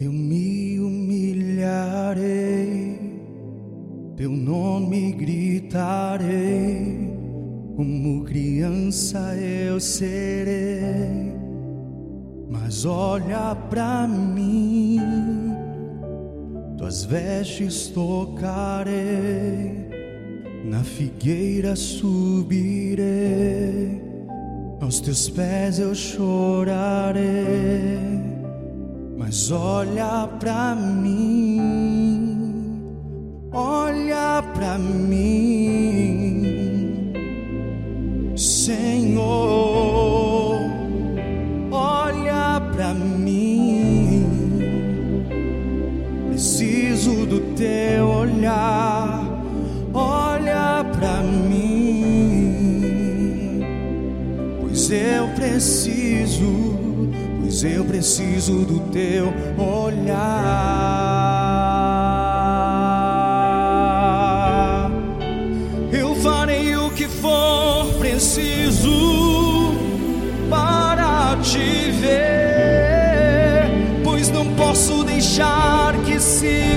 Eu me humilharei, teu nome gritarei, como criança eu serei. Mas olha pra mim, tuas vestes tocarei, na figueira subirei, aos teus pés eu chorarei. Mas olha pra mim, olha pra mim, Senhor, olha pra mim. Preciso do teu olhar, olha pra mim, pois eu preciso pois eu preciso do teu olhar. Eu farei o que for preciso para te ver, pois não posso deixar que sigas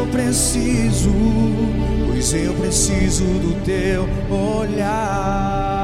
eu preciso, pois eu preciso do teu olhar.